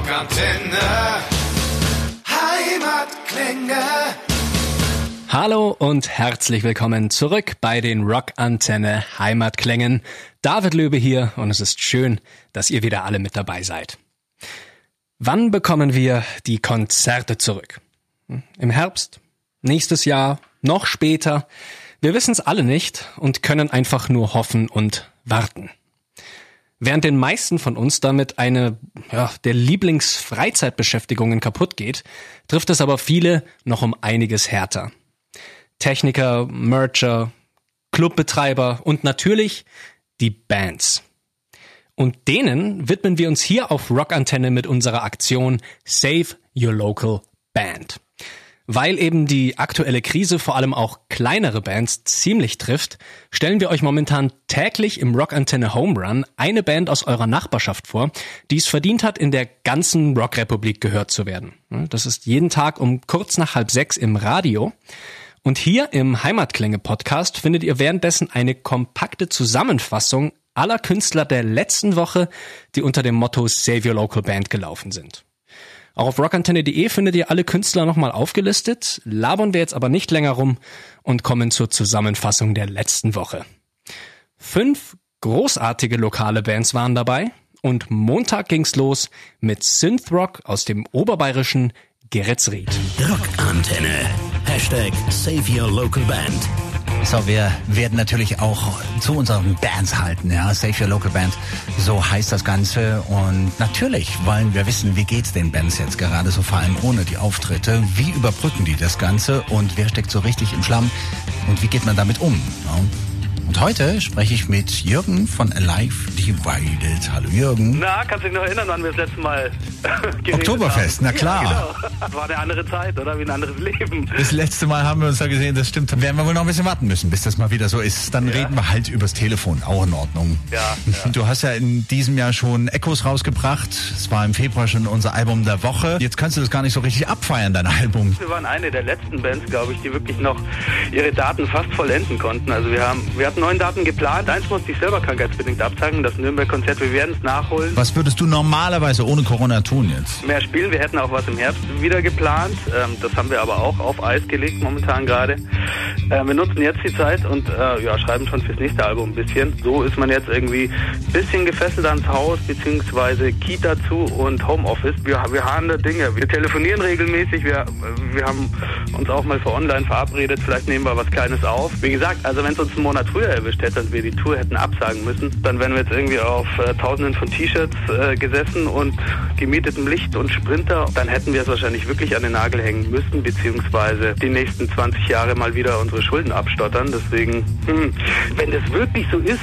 Rockantenne. Heimatklänge. Hallo und herzlich willkommen zurück bei den Rockantenne Heimatklängen. David Löbe hier und es ist schön, dass ihr wieder alle mit dabei seid. Wann bekommen wir die Konzerte zurück? Im Herbst? Nächstes Jahr? Noch später? Wir wissen es alle nicht und können einfach nur hoffen und warten. Während den meisten von uns damit eine ja, der Lieblingsfreizeitbeschäftigungen kaputt geht, trifft es aber viele noch um einiges härter. Techniker, Mercher, Clubbetreiber und natürlich die Bands. Und denen widmen wir uns hier auf Rockantenne mit unserer Aktion Save Your Local Band. Weil eben die aktuelle Krise vor allem auch kleinere Bands ziemlich trifft, stellen wir euch momentan täglich im Rockantenne Home Run eine Band aus eurer Nachbarschaft vor, die es verdient hat, in der ganzen Rockrepublik gehört zu werden. Das ist jeden Tag um kurz nach halb sechs im Radio. Und hier im Heimatklänge-Podcast findet ihr währenddessen eine kompakte Zusammenfassung aller Künstler der letzten Woche, die unter dem Motto Save Your Local Band gelaufen sind. Auch auf rockantenne.de findet ihr alle Künstler nochmal aufgelistet, labern wir jetzt aber nicht länger rum und kommen zur Zusammenfassung der letzten Woche. Fünf großartige lokale Bands waren dabei und Montag ging's los mit Synthrock aus dem oberbayerischen Geretsried. Rockantenne. Hashtag Save Your Local Band. So, wir werden natürlich auch zu unseren Bands halten, ja. Save Your Local Band, so heißt das Ganze. Und natürlich wollen wir wissen, wie geht's den Bands jetzt gerade so vor allem ohne die Auftritte? Wie überbrücken die das Ganze? Und wer steckt so richtig im Schlamm? Und wie geht man damit um? Ja? Und heute spreche ich mit Jürgen von Alive Divided. Hallo Jürgen. Na, kannst du dich noch erinnern, wann wir das letzte Mal geredet Oktoberfest, haben? na klar. Ja, genau. War eine andere Zeit, oder? Wie ein anderes Leben. Das letzte Mal haben wir uns da gesehen, das stimmt. Dann werden wir wohl noch ein bisschen warten müssen, bis das mal wieder so ist. Dann Ja. reden wir halt übers Telefon, auch in Ordnung. Ja, ja. Du hast ja in diesem Jahr schon Echos rausgebracht. Es war im Februar schon unser Album der Woche. Jetzt kannst du das gar nicht so richtig abfeiern, dein Album. Wir waren eine der letzten Bands, glaube ich, die wirklich noch ihre Daten fast vollenden konnten. Also wir haben, wir hatten neun Daten geplant. Eins musste ich selber krankheitsbedingt absagen, das Nürnberg-Konzert. Wir werden es nachholen. Was würdest du normalerweise ohne Corona tun jetzt? Mehr spielen. Wir hätten auch was im Herbst wieder geplant. Ähm, das haben wir aber auch auf Eis gelegt momentan gerade. Äh, wir nutzen jetzt die Zeit und äh, ja, schreiben schon fürs nächste Album ein bisschen. So ist man jetzt irgendwie ein bisschen gefesselt ans Haus, beziehungsweise Kita zu und Homeoffice. Wir, wir haben da Dinge. Wir telefonieren regelmäßig. Wir, wir haben uns auch mal für online verabredet. Vielleicht nehmen wir was Kleines auf. Wie gesagt, also wenn es uns einen Monat früher erwischt hätte und wir die Tour hätten absagen müssen, dann wären wir jetzt irgendwie auf äh, Tausenden von T-Shirts äh, gesessen und gemietetem Licht und Sprinter. Dann hätten wir es wahrscheinlich wirklich an den Nagel hängen müssen, beziehungsweise die nächsten 20 Jahre mal wieder unsere Schulden abstottern. Deswegen, hm, wenn das wirklich so ist,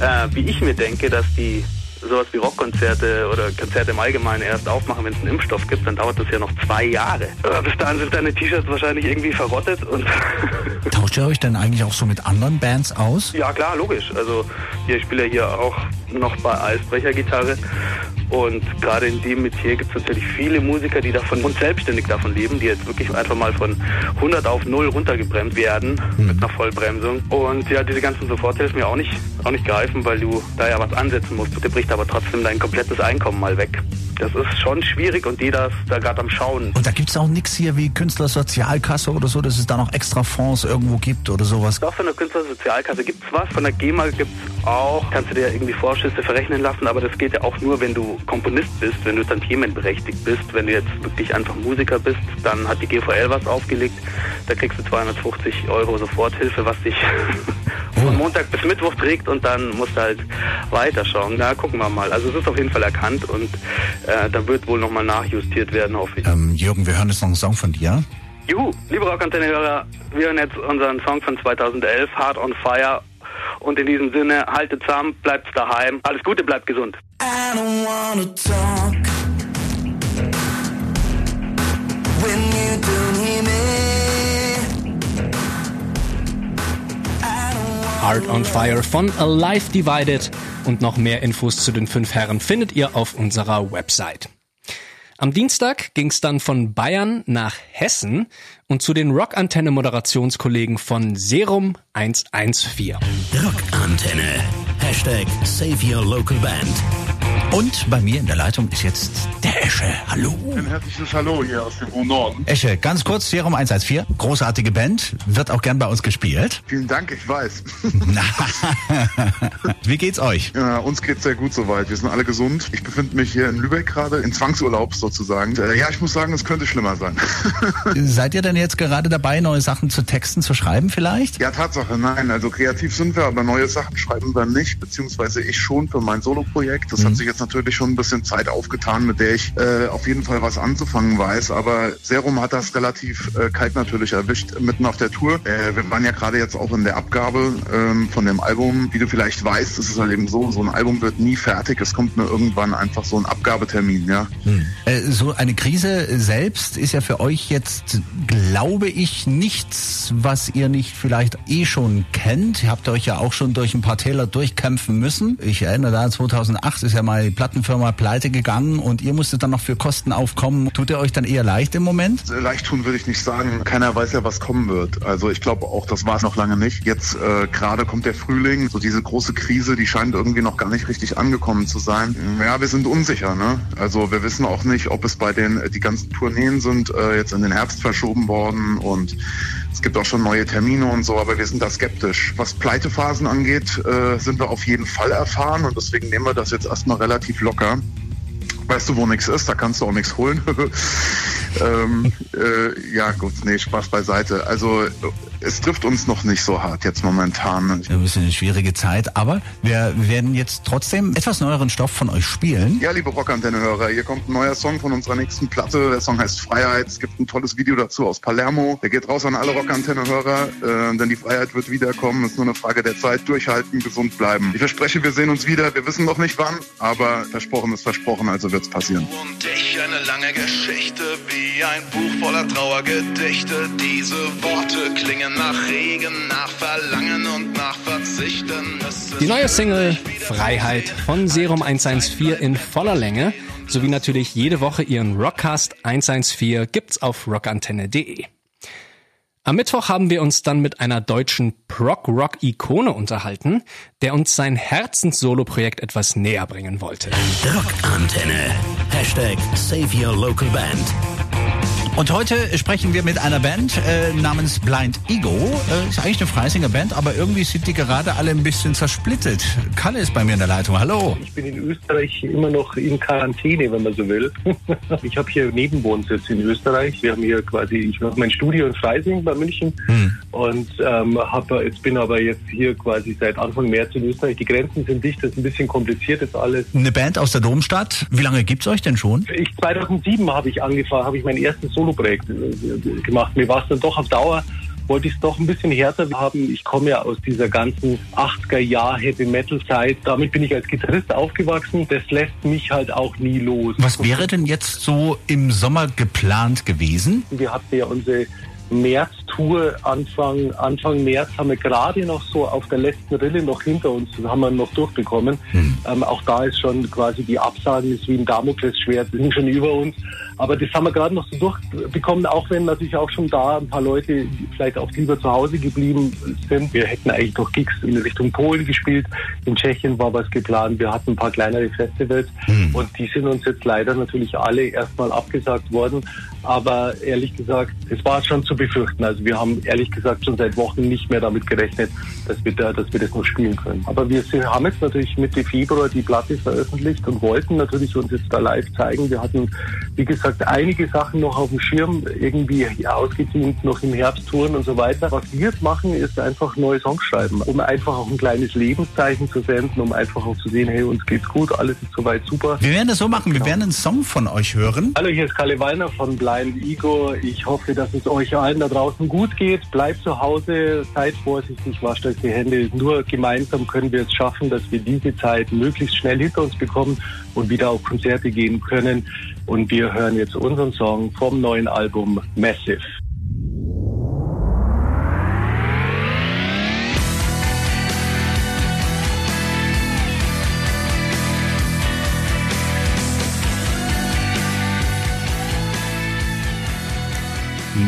äh, wie ich mir denke, dass die sowas wie Rockkonzerte oder Konzerte im Allgemeinen erst aufmachen, wenn es einen Impfstoff gibt, dann dauert das ja noch zwei Jahre. Äh, Bis dahin sind deine T-Shirts wahrscheinlich irgendwie verrottet und Tauscht ihr euch denn eigentlich auch so mit anderen Bands aus? Ja, klar, logisch. Also hier, ich spiele ja hier auch noch bei Eisbrechergitarre. Und gerade in dem Metier gibt es natürlich viele Musiker, die davon und selbstständig davon leben, die jetzt wirklich einfach mal von 100 auf 0 runtergebremst werden mit einer Vollbremsung. Und ja, diese ganzen Soforthilfen mir auch nicht, auch nicht greifen, weil du da ja was ansetzen musst. Der bricht aber trotzdem dein komplettes Einkommen mal weg. Das ist schon schwierig und jeder ist da gerade am Schauen. Und da gibt's auch nix hier wie Künstlersozialkasse oder so, dass es da noch extra Fonds irgendwo gibt oder sowas. Doch von der Künstlersozialkasse gibt's was, von der GEMA gibt's auch. Kannst du dir irgendwie Vorschüsse verrechnen lassen, aber das geht ja auch nur, wenn du Komponist bist, wenn du tantiemenberechtigt bist. Wenn du jetzt wirklich einfach Musiker bist, dann hat die GVL was aufgelegt. Da kriegst du 250 Euro Soforthilfe, was dich von Montag bis Mittwoch trägt und dann musst du halt weiterschauen. Na, gucken wir mal. Also es ist auf jeden Fall erkannt und äh, da wird wohl nochmal nachjustiert werden, hoffe ich. Ähm, Jürgen, wir hören jetzt noch einen Song von dir. Juhu, liebe Rockantenne-Hörer, wir hören jetzt unseren Song von 2011, Heart on Fire. Und in diesem Sinne, haltet zusammen, bleibt daheim. Alles Gute, bleibt gesund. I don't wanna talk when you don't hear me. I don't wanna Heart on Fire von Alive Divided und noch mehr Infos zu den fünf Herren findet ihr auf unserer Website. Am Dienstag ging's dann von Bayern nach Hessen und zu den Rockantenne-Moderationskollegen von Serum 114. Rockantenne. Hashtag Save Your Local Band. Und bei mir in der Leitung ist jetzt der Esche. Hallo. Ein herzliches Hallo hier aus dem hohen Norden. Esche, ganz kurz, Serum 114, großartige Band, wird auch gern bei uns gespielt. Vielen Dank, ich weiß. Na, Wie geht's euch? Ja, uns geht's sehr gut soweit. Wir sind alle gesund. Ich befinde mich hier in Lübeck gerade, in Zwangsurlaub sozusagen. Äh, ja, ich muss sagen, es könnte schlimmer sein. Seid ihr denn jetzt gerade dabei, neue Sachen zu texten, zu schreiben vielleicht? ja, Tatsache, nein. Also kreativ sind wir, aber neue Sachen schreiben wir nicht, beziehungsweise ich schon für mein Soloprojekt. Das hat sich jetzt natürlich schon ein bisschen Zeit aufgetan, mit der ich äh, auf jeden Fall was anzufangen weiß. Aber Serum hat das relativ äh, kalt natürlich erwischt, mitten auf der Tour. Äh, wir waren ja gerade jetzt auch in der Abgabe ähm, von dem Album. Wie du vielleicht weißt, ist es halt eben so, so ein Album wird nie fertig. Es kommt nur irgendwann einfach so ein Abgabetermin, ja. Äh, So eine Krise selbst ist ja für euch jetzt, glaube ich, nichts, was ihr nicht vielleicht eh schon kennt. Ihr habt euch ja auch schon durch ein paar Täler durchkämpfen müssen. Ich erinnere da, 2008 ist ja mal Plattenfirma pleite gegangen und ihr musstet dann noch für Kosten aufkommen. Tut ihr euch dann eher leicht im Moment? Leicht tun würde ich nicht sagen. Keiner weiß ja, was kommen wird. Also ich glaube auch, das war es noch lange nicht. Jetzt äh, gerade kommt der Frühling. So diese große Krise, die scheint irgendwie noch gar nicht richtig angekommen zu sein. Ja, wir sind unsicher. Ne? Also wir wissen auch nicht, ob es bei den die ganzen Tourneen sind äh, jetzt in den Herbst verschoben worden und es gibt auch schon neue Termine und so, aber wir sind da skeptisch. Was Pleitephasen angeht, äh, sind wir auf jeden Fall erfahren und deswegen nehmen wir das jetzt erstmal relativ locker. Weißt du, wo nichts ist, da kannst du auch nichts holen. ähm, äh, ja, gut, nee, Spaß beiseite. Also es trifft uns noch nicht so hart jetzt momentan. Ein bisschen eine schwierige Zeit, aber wir werden jetzt trotzdem etwas neueren Stoff von euch spielen. Ja, liebe Rockantenne-Hörer, hier kommt ein neuer Song von unserer nächsten Platte. Der Song heißt Freiheit. Es gibt ein tolles Video dazu aus Palermo. Der geht raus an alle Rockantenne-Hörer, äh, denn die Freiheit wird wiederkommen. Es ist nur eine Frage der Zeit. Durchhalten, gesund bleiben. Ich verspreche, wir sehen uns wieder. Wir wissen noch nicht wann, aber versprochen ist versprochen, also wird's passieren. Und ich eine lange Geschichte, wie ein Buch voller Trauergedichte. Diese Worte klingen nach Regen, nach Verlangen und nach Verzichten. Die neue Single Freiheit von Serum 114 in voller Länge sowie natürlich jede Woche ihren Rockcast 114 gibt's auf rockantenne.de. Am Mittwoch haben wir uns dann mit einer deutschen Prog-Rock-Ikone unterhalten, der uns sein Herzens-Solo-Projekt etwas näher bringen wollte. Rockantenne. Hashtag Save Your Local Band. Und heute sprechen wir mit einer Band äh, namens Blind Ego. Äh, ist eigentlich eine Freisinger Band, aber irgendwie sind die gerade alle ein bisschen zersplittet. Kalle ist bei mir in der Leitung. Hallo. Ich bin in Österreich immer noch in Quarantäne, wenn man so will. ich habe hier Nebenwohnsitz in Österreich. Wir haben hier quasi, ich mache mein Studio in Freising bei München und ähm, hab, jetzt bin aber jetzt hier quasi seit Anfang März in Österreich. Die Grenzen sind dicht, das ist ein bisschen kompliziert jetzt alles. Eine Band aus der Domstadt. Wie lange gibt's euch denn schon? Ich 2007 habe ich angefangen, habe ich mein erstes Soloprojekt äh, gemacht. Mir war es dann doch auf Dauer wollte ich es doch ein bisschen härter haben. Ich komme ja aus dieser ganzen 80er Jahr Heavy Metal Zeit. Damit bin ich als Gitarrist aufgewachsen. Das lässt mich halt auch nie los. Was wäre denn jetzt so im Sommer geplant gewesen? Wir hatten ja unsere März-Tour Anfang, Anfang März haben wir gerade noch so auf der letzten Rille noch hinter uns, das haben wir noch durchbekommen. Ähm, auch da ist schon quasi die Absagen ist wie ein Damoklesschwert, sind schon über uns. Aber das haben wir gerade noch so durchbekommen, auch wenn natürlich auch schon da ein paar Leute vielleicht auch lieber zu Hause geblieben sind. Wir hätten eigentlich noch Gigs in Richtung Polen gespielt. In Tschechien war was geplant. Wir hatten ein paar kleinere Festivals und die sind uns jetzt leider natürlich alle erstmal abgesagt worden. Aber ehrlich gesagt, es war schon zu befürchten. Also wir haben ehrlich gesagt schon seit Wochen nicht mehr damit gerechnet, dass wir, da, dass wir das noch spielen können. Aber wir sind, haben jetzt natürlich Mitte Februar die Platte veröffentlicht und wollten natürlich uns jetzt da live zeigen. Wir hatten, wie gesagt, einige Sachen noch auf dem Schirm, irgendwie ausgedient, noch im Herbst touren und so weiter. Was wir jetzt machen, ist einfach neue Songs schreiben, um einfach auch ein kleines Lebenszeichen zu senden, um einfach auch zu sehen, hey, uns geht's gut, alles ist soweit super. Wir werden das so machen. Wir werden einen Song von euch hören. Hallo, hier ist Kalle Weiner von Blind Ego. Ich hoffe, dass es euch allen da draußen gut geht. Bleibt zu Hause, seid vorsichtig, wascht euch die Hände. Nur gemeinsam können wir es schaffen, dass wir diese Zeit möglichst schnell hinter uns bekommen und wieder auf Konzerte gehen können. Und wir hören jetzt unseren Song vom neuen Album Massive.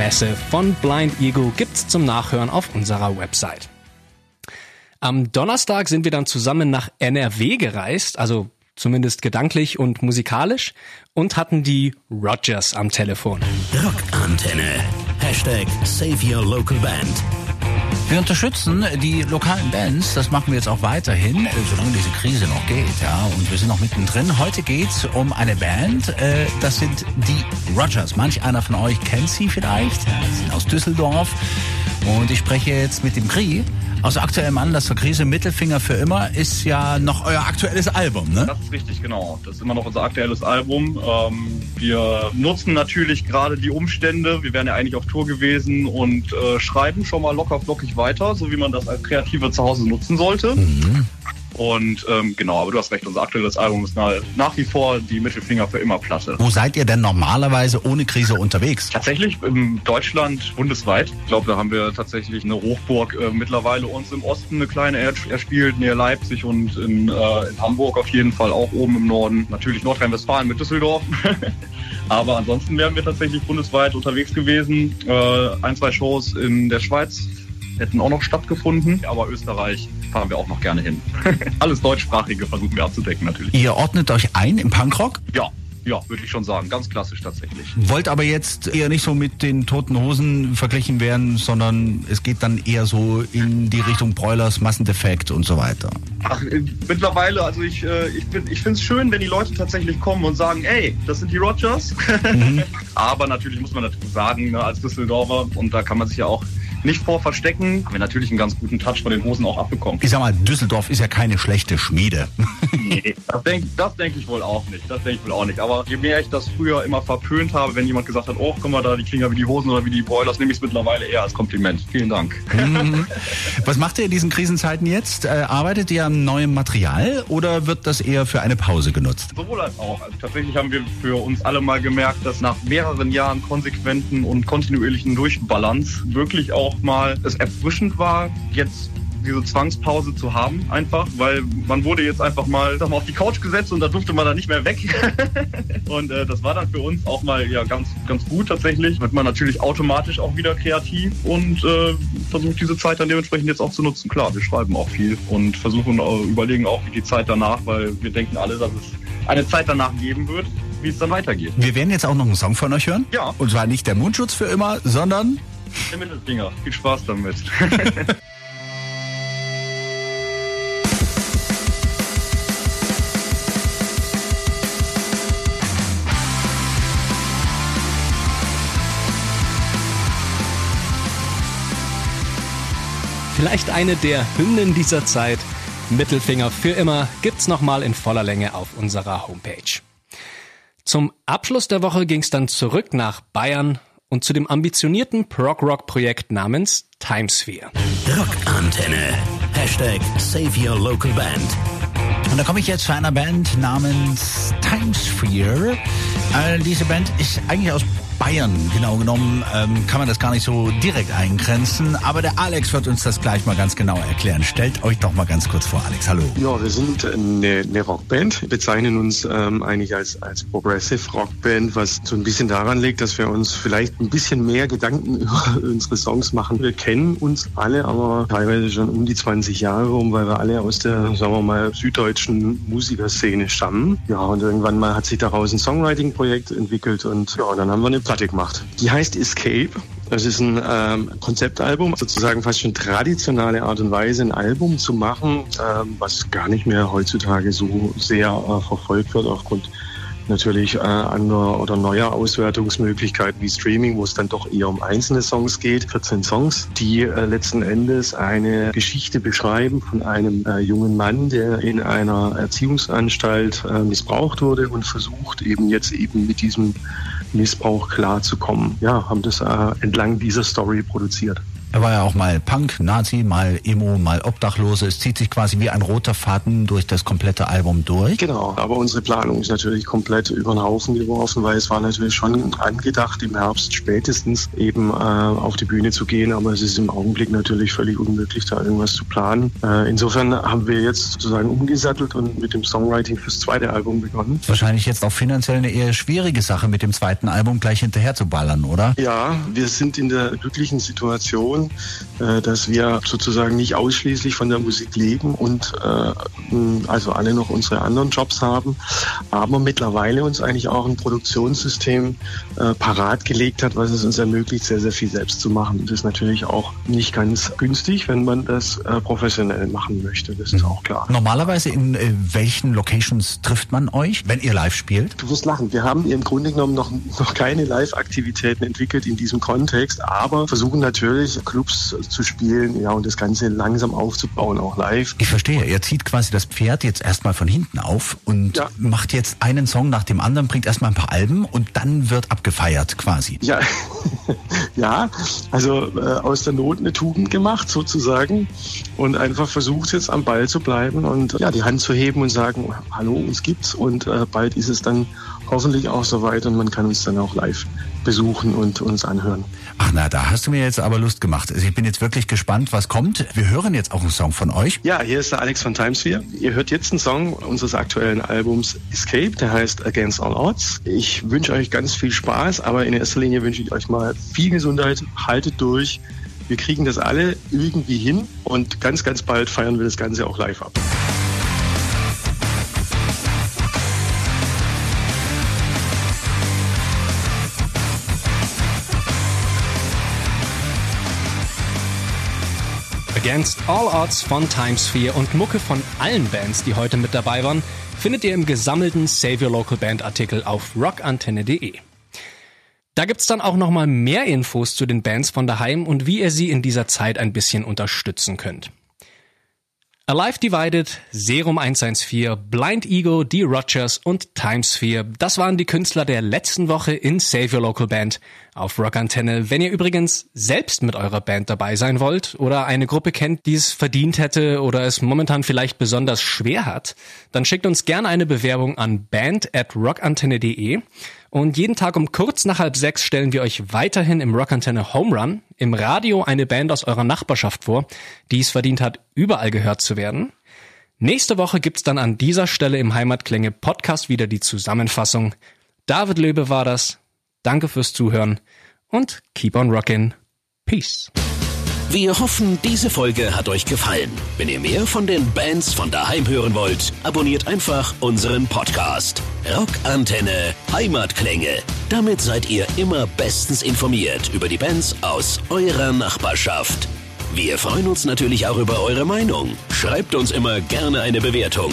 Messe von Blind Ego gibt's zum Nachhören auf unserer Website. Am Donnerstag sind wir dann zusammen nach NRW gereist, also zumindest gedanklich und musikalisch, und hatten die Rogers am Telefon. Rockantenne. Hashtag Save Your Local Band. Wir unterstützen die lokalen Bands, das machen wir jetzt auch weiterhin, äh, solange diese Krise noch geht, ja. Und wir sind noch mittendrin. Heute geht's um eine Band, äh, das sind die Rogers. Manch einer von euch kennt sie vielleicht, sie sind aus Düsseldorf. Und ich spreche jetzt mit dem Kri. Aus aktuellem Anlass zur Krise Mittelfinger für immer ist ja noch euer aktuelles Album, ne? Das ist richtig, genau. Das ist immer noch unser aktuelles Album. Ähm, wir nutzen natürlich gerade die Umstände. Wir wären ja eigentlich auf Tour gewesen und äh, schreiben schon mal locker flockig weiter, so wie man das als Kreative zu Hause nutzen sollte. Mhm. Und ähm, genau, aber du hast recht, unser aktuelles Album ist nach, nach wie vor die Mittelfinger für immer Platte. Wo seid ihr denn normalerweise ohne Krise unterwegs? Tatsächlich in Deutschland bundesweit. Ich glaube, da haben wir tatsächlich eine Hochburg äh, mittlerweile uns im Osten eine kleine er erspielt, näher Leipzig und in, äh, in Hamburg auf jeden Fall auch oben im Norden. Natürlich Nordrhein-Westfalen mit Düsseldorf. Aber ansonsten wären wir tatsächlich bundesweit unterwegs gewesen. Äh, ein, zwei Shows in der Schweiz hätten auch noch stattgefunden. Aber Österreich fahren wir auch noch gerne hin. Alles Deutschsprachige versuchen wir abzudecken natürlich. Ihr ordnet euch ein im Punkrock? Ja, ja, würde ich schon sagen. Ganz klassisch tatsächlich. Wollt aber jetzt eher nicht so mit den toten Hosen verglichen werden, sondern es geht dann eher so in die Richtung Broilers, Massendefekt und so weiter. Ach, äh, mittlerweile, also ich, äh, ich, bin- ich finde es schön, wenn die Leute tatsächlich kommen und sagen, ey, das sind die Rogers. Aber natürlich muss man dazu sagen, ne, als Düsseldorfer, und da kann man sich ja auch nicht vor verstecken, haben wir natürlich einen ganz guten Touch von den Hosen auch abbekommen. Ich sag mal, Düsseldorf ist ja keine schlechte Schmiede. Nee, das denke das denk ich wohl auch nicht. Das denke ich wohl auch nicht. Aber je mehr ich das früher immer verpönt habe, wenn jemand gesagt hat, oh, guck mal da, die klingen ja wie die Hosen oder wie die Broilers, nehme ich es mittlerweile eher als Kompliment. Vielen Dank. Mhm. Was macht ihr in diesen Krisenzeiten jetzt? Äh, arbeitet ihr an neuem Material oder wird das eher für eine Pause genutzt? Sowohl als auch. Also tatsächlich haben wir für uns alle mal gemerkt, dass nach mehreren Jahren konsequenten und kontinuierlichen Durchbalance wirklich auch mal es erfrischend war, jetzt diese Zwangspause zu haben, einfach, weil man wurde jetzt einfach mal, sag mal auf die Couch gesetzt und da durfte man dann nicht mehr weg. und äh, das war dann für uns auch mal ja ganz, ganz gut tatsächlich. Wird man natürlich automatisch auch wieder kreativ und äh, versucht diese Zeit dann dementsprechend jetzt auch zu nutzen. Klar, wir schreiben auch viel und versuchen, äh, überlegen auch, wie die Zeit danach, weil wir denken alle, dass es eine Zeit danach geben wird, wie es dann weitergeht. Wir werden jetzt auch noch einen Song von euch hören. Ja. Und zwar nicht der Mundschutz für immer, sondern Der Mittelfinger. Viel Spaß damit. Vielleicht eine der Hymnen dieser Zeit. Mittelfinger für immer gibt's nochmal in voller Länge auf unserer Homepage. Zum Abschluss der Woche ging's dann zurück nach Bayern und zu dem ambitionierten Prog-Rock-Projekt namens Timesphere. Rockantenne. Hashtag Save Your Local Band. Und da komme ich jetzt zu einer Band namens Timesphere. Äh, diese Band ist eigentlich aus Bayern, genau genommen, ähm, kann man das gar nicht so direkt eingrenzen. Aber der Alex wird uns das gleich mal ganz genau erklären. Stellt euch doch mal ganz kurz vor, Alex. Hallo. Ja, wir sind eine, eine Rockband, Wir bezeichnen uns ähm, eigentlich als, als Progressive Rockband, was so ein bisschen daran liegt, dass wir uns vielleicht ein bisschen mehr Gedanken über unsere Songs machen. Wir kennen uns alle, aber teilweise schon um die 20 Jahre rum, weil wir alle aus der, sagen wir mal, süddeutschen Musikerszene stammen. Ja, und irgendwann mal hat sich daraus ein Songwriting-Projekt entwickelt und ja, dann haben wir eine Platte gemacht. Die heißt Escape. Das ist ein ähm, Konzeptalbum, sozusagen fast schon traditionelle Art und Weise, ein Album zu machen, ähm, was gar nicht mehr heutzutage so sehr äh, verfolgt wird aufgrund natürlich äh, anderer oder neuer Auswertungsmöglichkeiten wie Streaming, wo es dann doch eher um einzelne Songs geht. 14 Songs, die äh, letzten Endes eine Geschichte beschreiben von einem äh, jungen Mann, der in einer Erziehungsanstalt äh, missbraucht wurde und versucht eben jetzt eben mit diesem Missbrauch klarzukommen. Ja, haben das äh, entlang dieser Story produziert. Er war ja auch mal Punk, Nazi, mal Emo, mal Obdachlose. Es zieht sich quasi wie ein roter Faden durch das komplette Album durch. Genau, aber unsere Planung ist natürlich komplett über den Haufen geworfen, weil es war natürlich schon angedacht, im Herbst spätestens eben äh, auf die Bühne zu gehen, aber es ist im Augenblick natürlich völlig unmöglich, da irgendwas zu planen. Äh, insofern haben wir jetzt sozusagen umgesattelt und mit dem Songwriting fürs zweite Album begonnen. Wahrscheinlich jetzt auch finanziell eine eher schwierige Sache, mit dem zweiten Album gleich hinterher zu ballern, oder? Ja, wir sind in der glücklichen Situation, daran, äh, dass wir sozusagen nicht ausschließlich von der Musik leben und äh, also alle noch unsere anderen Jobs haben, aber mittlerweile uns eigentlich auch ein Produktionssystem äh, parat gelegt hat, was es uns ermöglicht, sehr, sehr viel selbst zu machen. Das ist natürlich auch nicht ganz günstig, wenn man das professionell machen möchte. Das ist auch klar. Normalerweise in welchen Locations trifft man euch, wenn ihr live spielt? Du wirst lachen. Wir haben im Grunde genommen noch, noch keine Live-Aktivitäten entwickelt in diesem Kontext, aber versuchen natürlich Clubs zu spielen, ja, und das Ganze langsam aufzubauen, auch live. Ich verstehe. Ihr zieht quasi das Pferd jetzt erstmal von hinten auf und ja. macht jetzt einen Song nach dem anderen, bringt erstmal ein paar Alben und dann wird abgefeiert quasi. Ja, ja, also äh, aus der Not eine Tugend gemacht sozusagen und einfach versucht jetzt am Ball zu bleiben und ja, die Hand zu heben und sagen, hallo, uns gibt's und äh, bald ist es dann hoffentlich auch soweit und man kann uns dann auch live besuchen und uns anhören. Ach na, da hast du mir jetzt aber Lust gemacht. Also ich bin jetzt wirklich gespannt, was kommt. Wir hören jetzt auch einen Song von euch. Ja, hier ist der Alex von Timesphere. Ihr hört jetzt einen Song unseres aktuellen Albums Escape, der heißt Against All Odds. Ich wünsche euch ganz viel Spaß, aber in erster Linie wünsche ich euch mal viel Gesundheit. Haltet durch. Wir kriegen das alle irgendwie hin und ganz, ganz bald feiern wir das Ganze auch live ab. Against All Odds von Timesphere und Mucke von allen Bands, die heute mit dabei waren, findet ihr im gesammelten Save Your Local Band Artikel auf rockantenne.de. Da gibt's dann auch nochmal mehr Infos zu den Bands von daheim und wie ihr sie in dieser Zeit ein bisschen unterstützen könnt. Alive Divided, Serum 114, Blind Ego, D. Rogers und Timesphere, das waren die Künstler der letzten Woche in Save Your Local Band auf Rock Antenne. Wenn ihr übrigens selbst mit eurer Band dabei sein wollt oder eine Gruppe kennt, die es verdient hätte oder es momentan vielleicht besonders schwer hat, dann schickt uns gerne eine Bewerbung an band at rockantenne.de und jeden Tag um kurz nach halb sechs stellen wir euch weiterhin im Rockantenne Home Run im Radio eine Band aus eurer Nachbarschaft vor, die es verdient hat, überall gehört zu werden. Nächste Woche gibt's dann an dieser Stelle im Heimatklänge Podcast wieder die Zusammenfassung. David Löbe war das. Danke fürs Zuhören und keep on rockin'. Peace. Wir hoffen, diese Folge hat euch gefallen. Wenn ihr mehr von den Bands von daheim hören wollt, abonniert einfach unseren Podcast. Rockantenne Heimatklänge. Damit seid ihr immer bestens informiert über die Bands aus eurer Nachbarschaft. Wir freuen uns natürlich auch über eure Meinung. Schreibt uns immer gerne eine Bewertung.